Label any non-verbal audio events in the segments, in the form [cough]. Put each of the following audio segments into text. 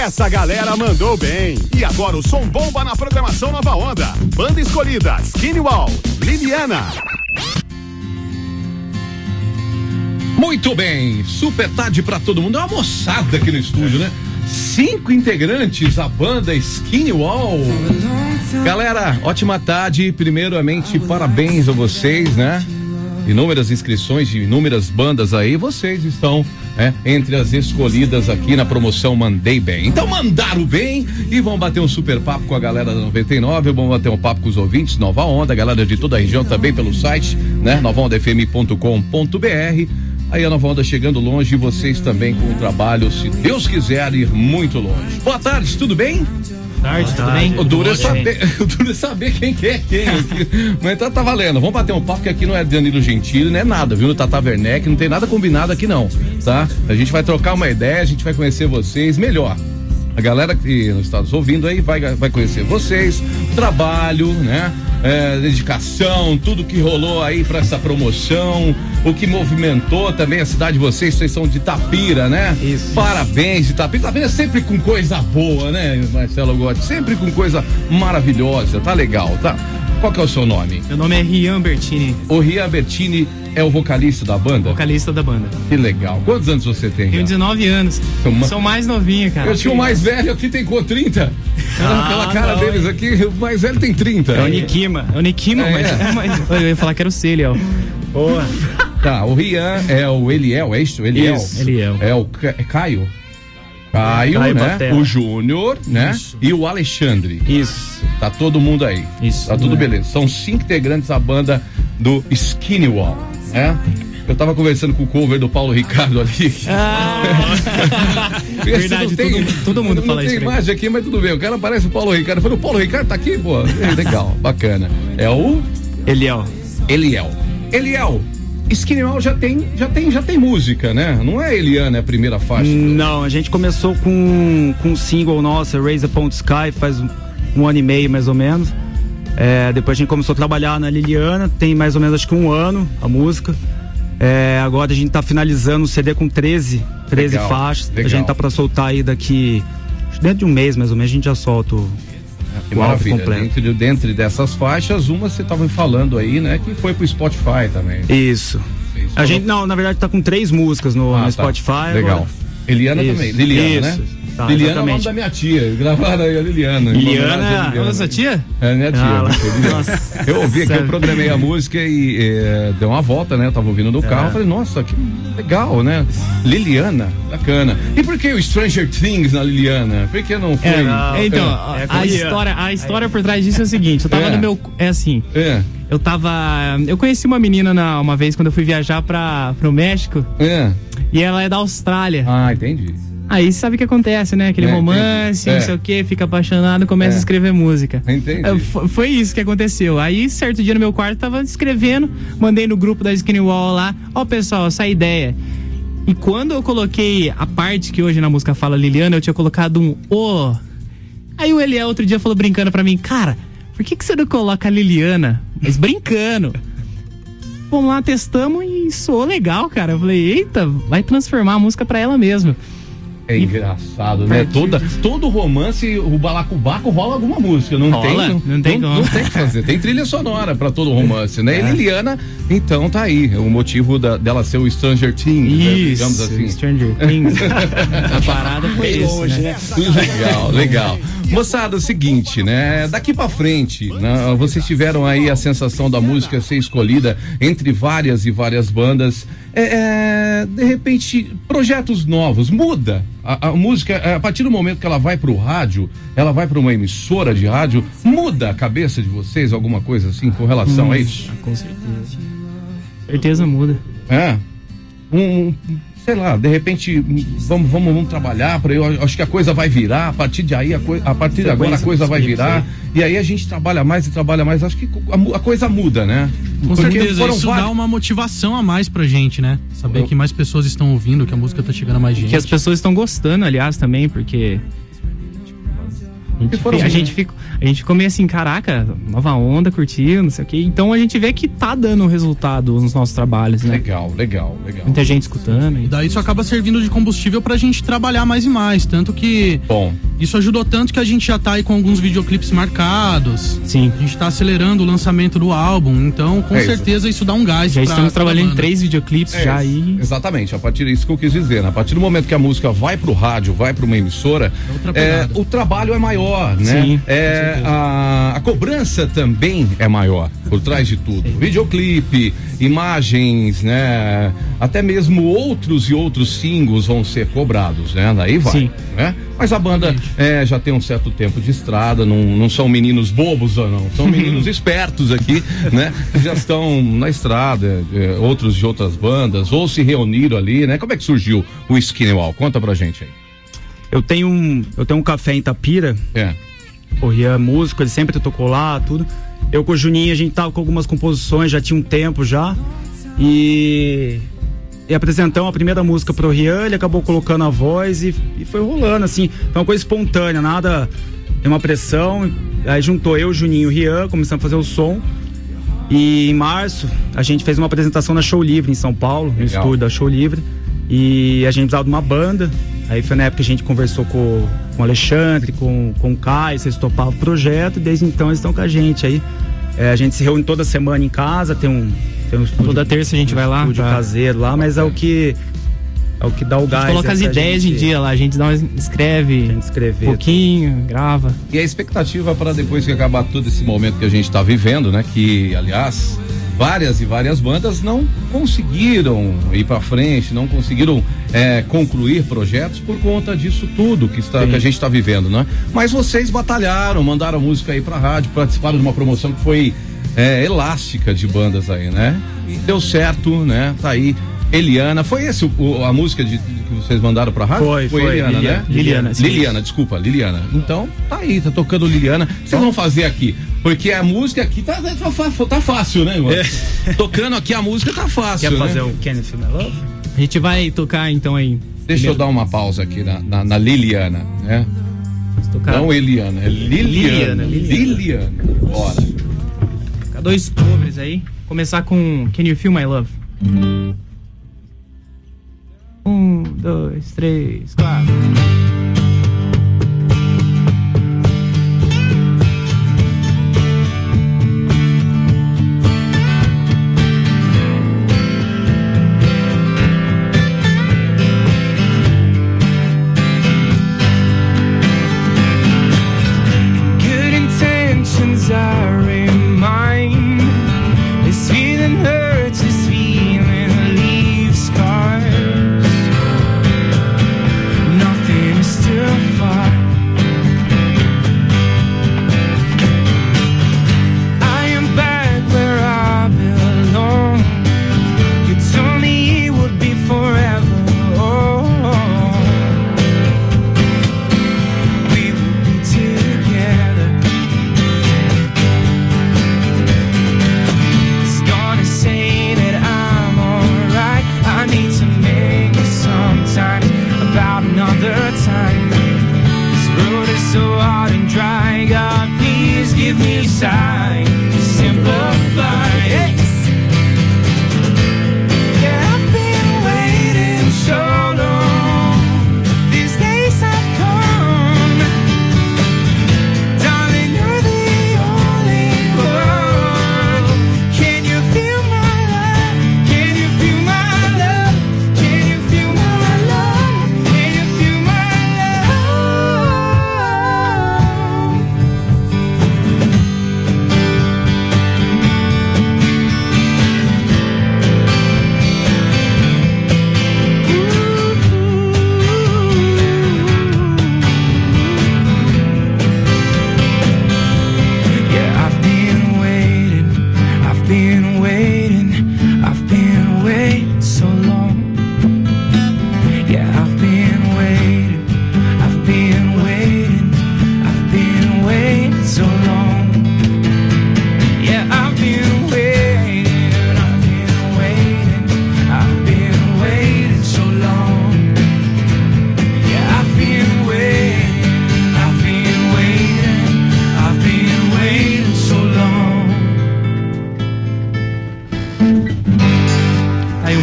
Essa galera mandou bem. E agora o som bomba na programação Nova Onda. Banda escolhida: Skinny Wall, Liliana. Muito bem, super tarde pra todo mundo. É uma moçada aqui no estúdio, né? Cinco integrantes, a banda Skinny Wall. Galera, ótima tarde. Primeiramente, parabéns a vocês, né? Inúmeras inscrições de inúmeras bandas aí, vocês estão né, entre as escolhidas aqui na promoção Mandei Bem. Então mandaram bem e vão bater um super papo com a galera da 99, vão bater um papo com os ouvintes, Nova Onda, galera de toda a região também pelo site, né? novaondafm.com.br. Aí a Nova Onda chegando longe e vocês também com o trabalho, se Deus quiser ir muito longe. Boa tarde, tudo bem? Tarde, tudo bem? O duro, é saber, [laughs] o duro é saber quem que é quem aqui. [laughs] Mas tá, tá valendo. Vamos bater um papo que aqui não é Danilo Gentili, não é nada, viu? No Tata Werneck, não tem nada combinado aqui não, tá? A gente vai trocar uma ideia, a gente vai conhecer vocês melhor. A galera que nos está nos ouvindo aí vai, vai conhecer vocês, o trabalho, né? É, dedicação, tudo que rolou aí para essa promoção, o que movimentou também a cidade de vocês, vocês são de Tapira, né? Isso. Parabéns de Tapira. Tapira é sempre com coisa boa, né, Marcelo Gotti? Sempre com coisa maravilhosa, tá legal, tá? Qual que é o seu nome? Meu nome é Rian Bertini. O Rian Bertini é o vocalista da banda? Vocalista da banda. Que legal. Quantos anos você tem? Tenho 19 anos. Uma... Sou mais novinho, cara. Eu tinha o mais velho aqui, tem com 30. Ah, Pela cara não. deles aqui, o mais velho tem 30. É o Nikima. É o Nikima, é. Mas, [laughs] mas, Eu ia falar que era o Celiel. Boa. [laughs] Tá, o Rian é o Eliel, é isso? Eliel. Isso, Eliel. É o é Caio. Caio, Caio né? O Júnior, né? Isso. E o Alexandre. Isso. Tá todo mundo aí. Isso. Tá tudo é. beleza. São cinco integrantes da banda do Skinny Wall, né? Eu tava conversando com o cover do Paulo Ricardo ali. Ah, [laughs] verdade, tem, todo, todo, mundo fala isso. Não tem imagem aqui, mas tudo bem. O cara parece o Paulo Ricardo. Eu falei, o Paulo Ricardo tá aqui, pô. Legal, bacana. É o. Eliel. Eliel. Eliel. Skinny Wall já tem, já tem, já tem música, né? Não é Eliana é a primeira faixa? Não, a gente começou com, com um single nosso, Raise Upon the Sky, faz um, um ano e meio mais ou menos. É, depois a gente começou a trabalhar na Liliana, tem mais ou menos acho que um ano a música. É, agora a gente tá finalizando o CD com 13, 13 legal, faixas. Legal. A gente tá para soltar aí daqui, dentro de um mês mais ou menos, a gente já solta o, que o álbum completo. Dentro, dentro dessas faixas, uma você tava falando aí, né, que foi pro Spotify também. Isso. Isso. A gente, não, na verdade tá com três músicas no, ah, no tá. Spotify. Legal. Agora. Eliana Isso. também. Liliana, Isso. né? Tá, Liliana exatamente. é o nome da minha tia. Gravaram aí a Liliana. Liliana é a sua tia? É minha tia. Ah, nossa. Eu ouvi aqui, eu programei a música e é, deu uma volta, né? Eu tava ouvindo no carro. É. Falei, nossa, que legal, né? Liliana, bacana. E por que o Stranger Things na Liliana? Por que não foi? É, não. Então, é. a, história, a história por trás disso é o seguinte: eu tava é. no meu. É assim. É. Eu tava. Eu conheci uma menina na, uma vez quando eu fui viajar para pro México. É. E ela é da Austrália. Ah, entendi. Aí sabe o que acontece, né? Aquele é, romance, é. não sei o que, fica apaixonado, começa é. a escrever música. Entendi. É, foi isso que aconteceu. Aí, certo dia no meu quarto, tava escrevendo, mandei no grupo da Skinny Wall lá, ó, oh, pessoal, essa ideia. E quando eu coloquei a parte que hoje na música fala Liliana, eu tinha colocado um O. Oh. Aí o Eliel outro dia falou brincando pra mim, cara, por que, que você não coloca a Liliana? Mas brincando. Vamos lá, testamos e soou legal, cara. Eu falei, eita, vai transformar a música pra ela mesmo. É engraçado, né? Toda, todo romance, o balacobaco rola alguma música, não rola? tem? Não, não tem não, não, tem que fazer. Tem trilha sonora para todo romance, né? [laughs] É. E Liliana, então tá aí, o motivo da, dela ser o Stranger Things, né? isso, né? digamos assim. Stranger Things. [laughs] A parada foi isso, né? Legal, legal. Moçada, é o seguinte, né? Daqui para frente, né? vocês tiveram aí a sensação da música ser escolhida entre várias e várias bandas. É, é, de repente, projetos novos, muda. A, a, música, a partir do momento que ela vai para o rádio, ela vai para uma emissora de rádio, muda a cabeça de vocês alguma coisa assim com relação hum, a isso? Com certeza. Certeza muda. É. Um, sei lá, de repente, vamos, vamos, vamos trabalhar para eu acho que a coisa vai virar, a partir de aí, a, coi, a partir de agora a coisa vai virar, e aí a gente trabalha mais e trabalha mais, acho que a, a coisa muda, né? Com Porque certeza, isso vários... dá uma motivação a mais pra gente, né? Saber eu... que mais pessoas estão ouvindo, que a música tá chegando a mais gente. Que as pessoas estão gostando, aliás, também, porque gente, fica, a, gente fica, a gente ficou meio assim, caraca, nova onda, curtindo, não sei o quê. Então a gente vê que tá dando resultado nos nossos trabalhos, né? Legal, legal, legal. Muita gente escutando. E daí isso acaba servindo de combustível pra gente trabalhar mais e mais. Tanto que. Bom. Isso ajudou tanto que a gente já tá aí com alguns videoclipes marcados. Sim. A gente tá acelerando o lançamento do álbum. Então, com é certeza, isso. isso dá um gás. Já pra, estamos trabalhando em três videoclipes é, já aí. Exatamente, a partir disso que eu quis dizer. Né? A partir do momento que a música vai pro rádio, vai pra uma emissora, é, o trabalho é maior, né? Sim. É, a, a, cobrança também é maior por trás de tudo. Videoclipe, imagens, né? Até mesmo outros e outros singles vão ser cobrados, né? Daí vai, Sim. né? Mas a banda é, já tem um certo tempo de estrada, não, não são meninos bobos ou não, são meninos [laughs] espertos aqui, né? Já estão na estrada, é, outros de outras bandas, ou se reuniram ali, né? Como é que surgiu o Skinny Wall? Conta pra gente aí. Eu tenho um, eu tenho um café em Tapira. É o Rian é músico, ele sempre tocou lá, tudo. Eu com o Juninho, a gente tava com algumas composições, já tinha um tempo já. E, e apresentamos a primeira música pro Rian, ele acabou colocando a voz e, e foi rolando, assim. Foi uma coisa espontânea, nada. Tem uma pressão. Aí juntou eu, Juninho e o Rian, começamos a fazer o som. E em março, a gente fez uma apresentação na Show Livre em São Paulo, no estúdio da Show Livre. E a gente precisava de uma banda. Aí foi na época que a gente conversou com, com o Alexandre, com, com o Caio, vocês topavam o projeto, e desde então eles estão com a gente aí. É, a gente se reúne toda semana em casa, tem um, tem um estúdio. Toda terça a gente um vai lá. Estúdio pra... caseiro lá, mas é o que. É o que dá o gás. A gente coloca as ideias gente... em dia lá, a gente dá uma, escreve escrever, um pouquinho, grava. E a expectativa para depois que acabar todo esse momento que a gente está vivendo, né? Que, aliás, várias e várias bandas não conseguiram ir para frente, não conseguiram é, concluir projetos por conta disso tudo que, está, que a gente está vivendo, né? Mas vocês batalharam, mandaram música aí para rádio, participaram de uma promoção que foi é, elástica de bandas aí, né? E deu certo, né? Tá aí Eliana, foi esse o, a música de, que vocês mandaram pra rádio? Foi, foi, foi Eliana, Liliana, né? Liliana, Liliana, desculpa, Liliana. Então, tá aí, tá tocando Liliana. Vocês vão fazer aqui, porque a música aqui tá, tá, tá, tá fácil, né, irmão? É. [laughs] Tocando aqui a música tá fácil, Quer né? fazer o Kenneth My Love? A gente vai tocar então aí. Deixa primeiro. eu dar uma pausa aqui na, na, na Liliana, né? Tocar. Não Eliana, é Liliana. Liliana. Liliana. Bora. Ficar dois covers aí. Começar com Can You Feel My Love? Um, dois, três, quatro. inside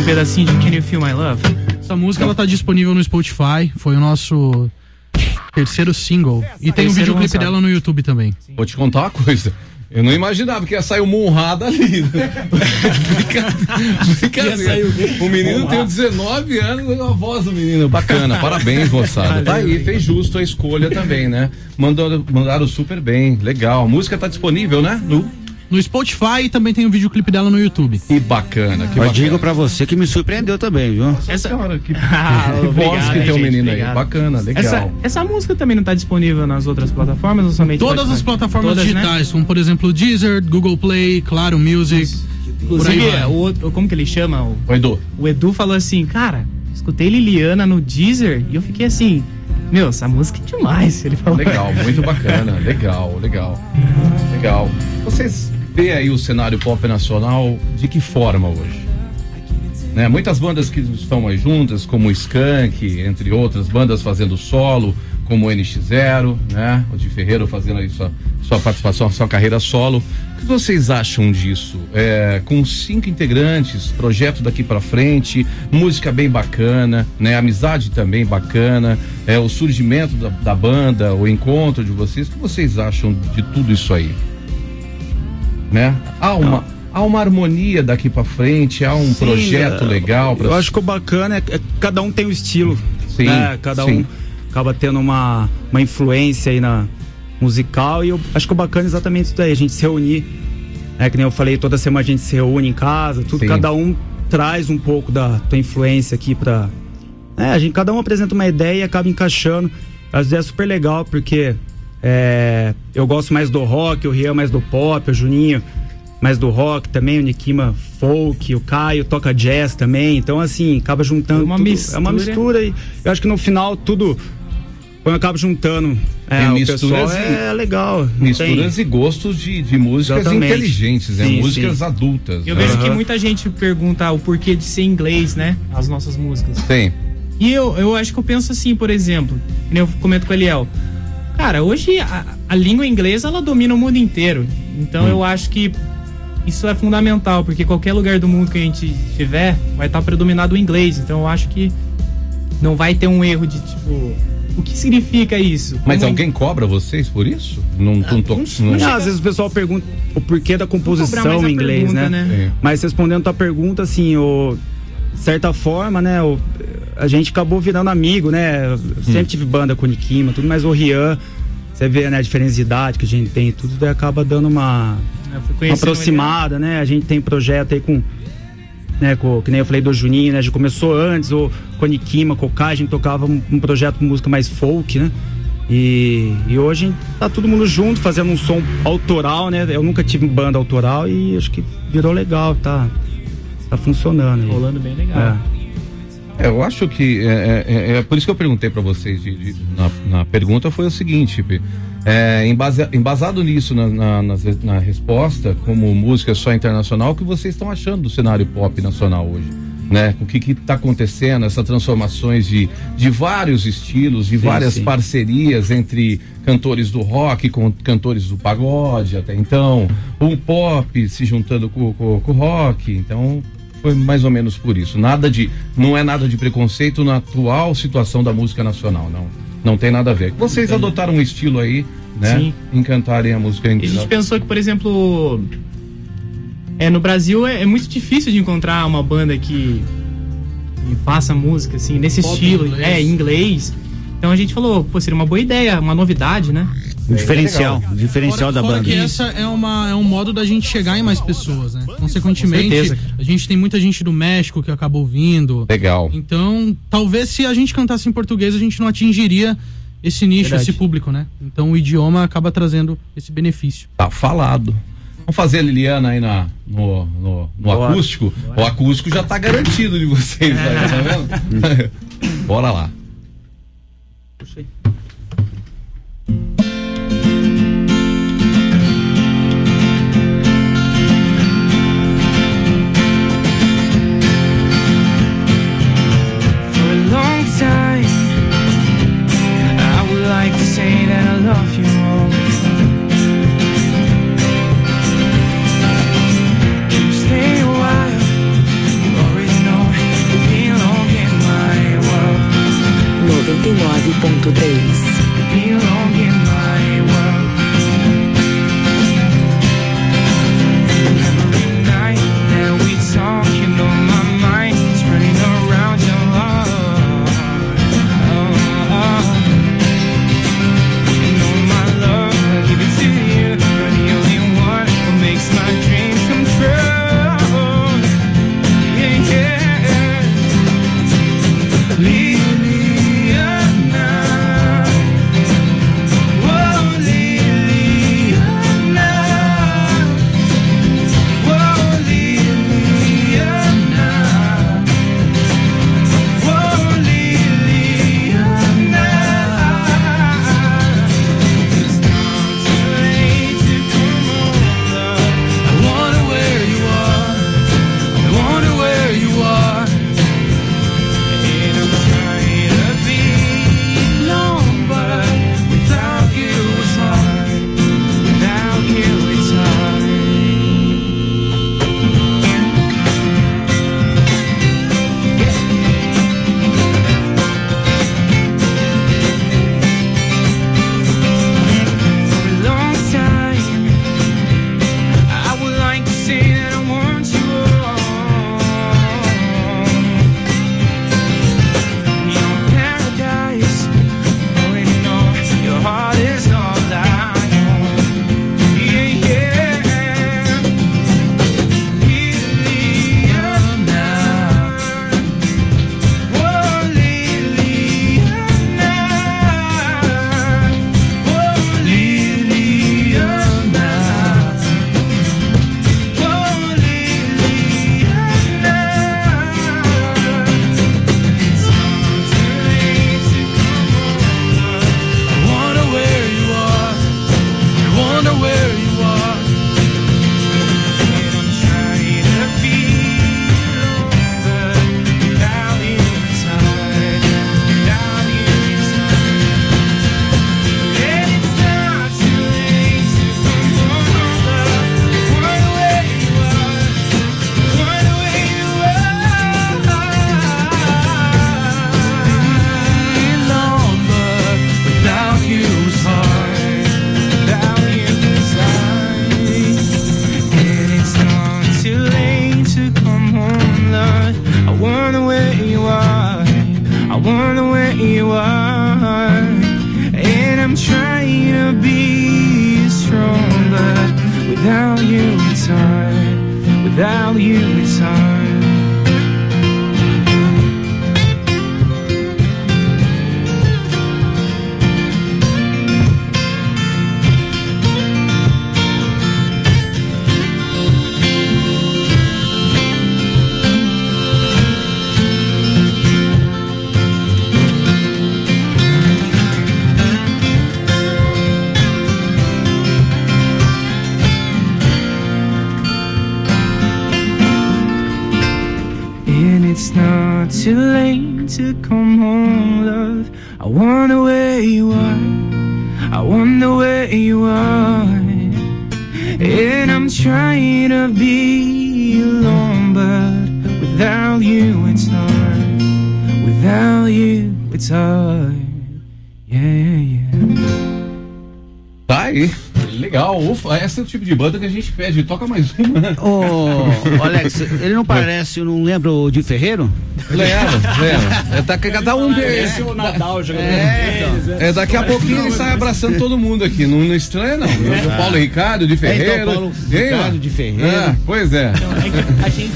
pedacinho de Can You Feel My Love? Essa música ela tá disponível no Spotify, foi o nosso terceiro single. E tem um Terceiro videoclipe lançado. dela no YouTube também. Vou te contar uma coisa. Eu não imaginava que ia sair o Monrada ali. [laughs] Brincadeira. O menino tem 19 anos, a voz do menino. Bacana, parabéns, moçada. Tá aí, fez justo a escolha também, né? Mandou, mandaram super bem, legal. A música tá disponível, né? No... No Spotify e também tem um videoclipe dela no YouTube. Que bacana, que Eu bacana. digo pra você que me surpreendeu também, viu? Essa, Cara, que, [laughs] Ah, que voz obrigado, que tem o menino obrigado. aí. Bacana, legal. essa, essa música também não tá disponível nas outras plataformas ou somente Todas Spotify? as plataformas Todas, né? digitais, como por exemplo Deezer, Google Play, Claro Music. Aí Inclusive, vai. o outro, como que ele chama? O, Oi, Edu. o Edu falou assim, cara, escutei Liliana no Deezer e eu fiquei assim, meu, essa música é demais. Ele falou. Legal, muito bacana. [laughs] Legal, legal. Legal. Vocês vê aí o cenário pop nacional de que forma hoje? Né? Muitas bandas que estão aí juntas, como o Skank, entre outras, bandas fazendo solo, como o NX0, né? O de Ferreiro fazendo aí sua, sua participação, sua carreira solo. O que vocês acham disso? É, com cinco integrantes, projeto daqui pra frente, música bem bacana, né? Amizade também bacana, é, o surgimento da, da banda, o encontro de vocês. O que vocês acham de tudo isso aí? Né? Há uma, há uma harmonia daqui pra frente, há um Sim, projeto é, legal pra Eu acho que o bacana é, é que cada um tem um estilo. Sim, né? Cada sim. um acaba tendo uma, uma influência aí na musical. E eu acho que o bacana é exatamente isso daí, a gente se reunir. É que nem eu falei, toda semana a gente se reúne em casa, tudo, Sim. cada um traz um pouco da tua influência aqui pra. É, a gente, cada um apresenta uma ideia e acaba encaixando. Às vezes é super legal, porque é, eu gosto mais do rock, o Rian mais do pop, o Juninho mais do rock também, o Nikima folk, o Caio toca jazz também. Então, assim, acaba juntando. É uma tudo. mistura. É uma mistura e eu acho que no final tudo. Quando eu acabo juntando é, misturas pessoal, e- é legal. Misturas tem- e gostos de, de músicas Exatamente. inteligentes, né? Sim, músicas sim. adultas. Eu né? vejo que Aham. muita gente pergunta o porquê de ser inglês, né? As nossas músicas. Tem. E eu, eu acho que eu penso assim, por exemplo, que eu comento com o Eliel. Cara, hoje a, a língua inglesa ela domina o mundo inteiro. Então Hum. eu acho que isso é fundamental, porque qualquer lugar do mundo que a gente estiver vai estar predominado o inglês. Então eu acho que não vai ter um erro de tipo. O que significa isso? Mas Como- alguém cobra vocês por isso? Não, não, tô, não- não- Não, às vezes o pessoal pergunta o porquê da composição em inglês, pergunta, né? né? É. Mas respondendo a tua pergunta, assim, o, de certa forma, né, o, a gente acabou virando amigo, né? Eu sempre tive banda com o Nikima, tudo, mas o Rian, você vê, né, a diferença de idade que a gente tem, e tudo daí acaba dando uma, fui uma aproximada, né? A gente tem projeto aí com. Né, com, que nem eu falei do Juninho, né? A gente começou antes, o com o Nikima, com o Kai, a gente tocava um, um projeto de música mais folk, né? E, e hoje tá todo mundo junto, fazendo um som autoral, né? Eu nunca tive banda autoral e acho que virou legal, tá? Tá funcionando. Rolando bem legal. É. É, eu acho que é, é- é por isso que eu perguntei pra vocês de- de- na, na pergunta foi o seguinte, é, embasado nisso na, na- na resposta, como música só internacional, o que vocês estão achando do cenário pop nacional hoje? Né? O que está acontecendo, essas transformações de, de vários estilos, de Sim, várias sim. parcerias entre cantores do rock com cantores do pagode até então, o pop se juntando com o rock, então foi mais ou menos por isso. Nada de, não é nada de preconceito na atual situação da música nacional, não. Não tem nada a ver. Vocês adotaram um estilo aí, né? Sim. Em cantarem a música E a gente pensou que, por exemplo, é, no Brasil é, é muito difícil de encontrar uma banda que, que faça música assim, nesse Pop estilo, inglês. é, inglês. Então a gente falou, pô, seria uma boa ideia, uma novidade, né? O diferencial, o diferencial Fora, da fora banda. que essa é, uma, é um modo da gente chegar em mais pessoas, né? Consequentemente, Com certeza, a gente tem muita gente do México que acabou vindo. Legal. Então, talvez se a gente cantasse em português, a gente não atingiria esse nicho, Verdade. esse público, né? Então o idioma acaba trazendo esse benefício. Tá falado. Vamos fazer a Liliana aí na, no, no, no acústico? O acústico já tá garantido de vocês, aí, tá vendo? [laughs] Bora lá. Puxa aí. 101.3. wonder where you are. And I'm trying to be strong, but without you it's hard. Without you it's hard. It's not too late to come home, love. I wonder where you are. I wonder where you are. And I'm trying to be alone, but without you it's hard. Without you it's hard. Yeah, yeah. Aí. Legal. Ufa, esse é o tipo de banda que a gente pede. Toca mais uma. né? Ô, Alex, ele não parece, eu não lembro o de Ferreiro? Leva, leva. É, tá, cada um. Esse é o Nadal jogando É, então. É, daqui a pouquinho ele sai abraçando todo mundo aqui. Não, não estranha, não. O Paulo Ricardo de Ferreiro. É, então, Paulo Ricardo de Ferreiro. É, pois é. A gente.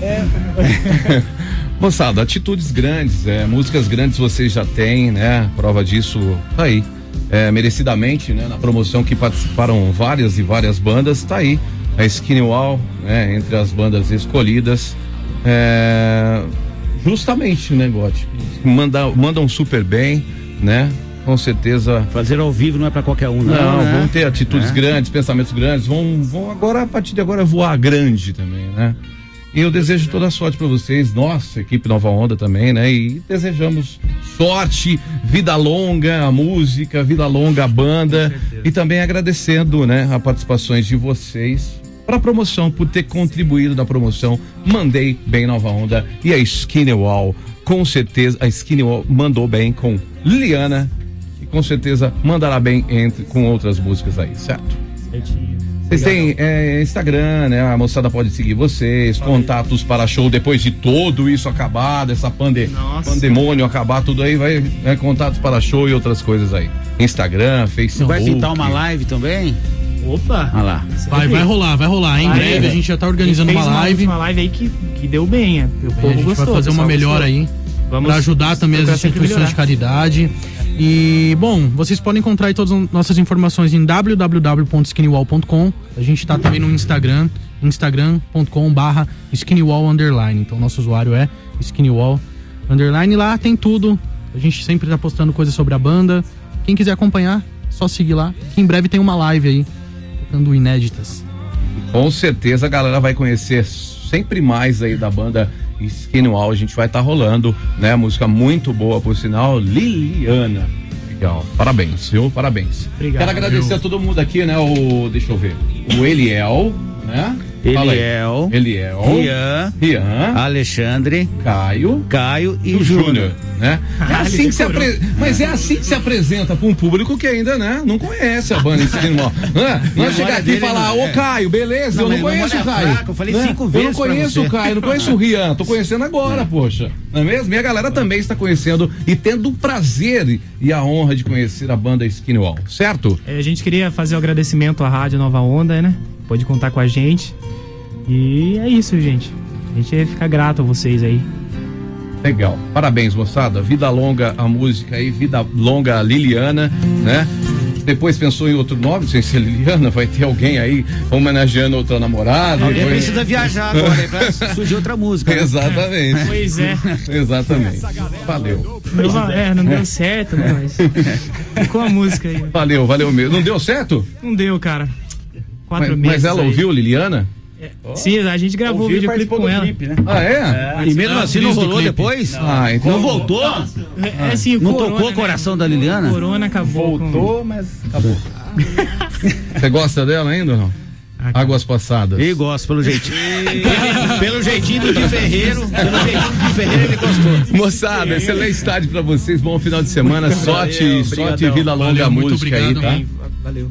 [laughs] Moçada, atitudes grandes, é, músicas grandes vocês já têm, né? Prova disso tá aí. É, merecidamente, né? Na promoção que participaram várias e várias bandas, tá aí. A Skinny Wall, né? Entre as bandas escolhidas. É, justamente, né, Gotti? Manda, mandam super bem, né? Com certeza Fazer ao vivo não é pra qualquer um, não. não, né? vão ter atitudes É. grandes, pensamentos grandes, vão, vão agora, a partir de agora, voar grande também, né? E eu desejo toda a sorte para vocês, nossa equipe Nova Onda também, né? E desejamos sorte, vida longa a música, vida longa a banda e também agradecendo, né, a participações de vocês para a promoção, por ter contribuído na promoção. Mandei bem Nova Onda e a Skinny Wall com certeza a Skinny Wall mandou bem com Liliana e com certeza mandará bem entre, com outras músicas aí, certo? Vocês têm é, Instagram, né? A moçada pode seguir vocês, contatos para show depois de tudo isso acabar, dessa pande Nossa. pandemônio acabar, tudo aí, vai né, contatos para show e outras coisas aí. Instagram, Você Facebook. vai pintar uma live também? Opa! Olha lá. Vai, vai rolar, vai rolar. Em Vai, breve é. a gente já tá organizando uma live. Uma live aí que, que deu bem, é. o a povo gente gostou. vai fazer uma melhora gostou. aí. Vamos Pra ajudar também as instituições de caridade. E, bom, vocês podem encontrar todas as nossas informações em www.skinnywall.com. A gente tá também no Instagram, instagram.com barra skinnywall underline. Então, nosso usuário é skinnywall underline. Lá tem tudo. A gente sempre tá postando coisas sobre a banda. Quem quiser acompanhar, só seguir lá. Que em breve tem uma live aí, tocando inéditas. Com certeza a galera vai conhecer sempre mais aí da banda Skin Wall. A gente vai estar rolando, né? Música muito boa, por sinal, Liliana. Legal. Parabéns, viu? Parabéns. Obrigado, Quero agradecer a todo mundo aqui, né? O, deixa eu ver. O Eliel, né? Eliel, Eliel. Rian, Rian. Alexandre, Caio. Caio e o Júnior. Né? É Ah, assim ele que se apre... Mas é assim que se apresenta para um público que ainda, né, não conhece a [laughs] banda Skin Wall. Né? Nós chegar aqui e falar, não- ô Caio, beleza? Não, eu não conheço o Caio. fraca, eu falei né? cinco Eu vezes não pra conheço você. o Caio, não conheço o Rian, tô [laughs] conhecendo agora, poxa. Não é mesmo? E a galera também está conhecendo e tendo o prazer e a honra de conhecer a banda Skin Wall, certo? É, a gente queria fazer o agradecimento à Rádio Nova Onda, né? Pode contar com a gente. E é isso, gente. A gente fica grato a vocês aí. Legal. Parabéns, moçada. Vida longa a música aí, vida longa a Liliana, né? Depois pensou em outro nome, sem ser Liliana, vai ter alguém aí homenageando outra namorada. Alguém depois- precisa viajar agora aí pra [laughs] surgir outra música. né? Exatamente. Pois é. Exatamente. Valeu. Não, é, não deu certo, né? Mas [laughs] ficou a música aí. Valeu, valeu mesmo. Não deu certo? Não deu, cara. Quatro Mas, meses. mas ela aí. ouviu, Liliana? Sim, a gente gravou o Ouviu e videoclipe com ela. clipe, né? Ah, é? E mesmo assim não rolou depois? Ah, então. Não voltou? É, assim, Não corona, tocou o né? coração da Liliana? Corona acabou. Voltou, mas acabou. [laughs] Você gosta dela ainda ou não? Ah. Águas passadas. Ele gosta, pelo jeitinho. pelo, [laughs] pelo jeitinho do Di Ferreiro. Pelo jeitinho do Di Ferreiro, ele gostou. Moçada, excelente tarde pra vocês. Bom final de semana. sorte, sorte e obrigadão. vida longa Valeu, música aí, obrigado, tá? hein? Valeu.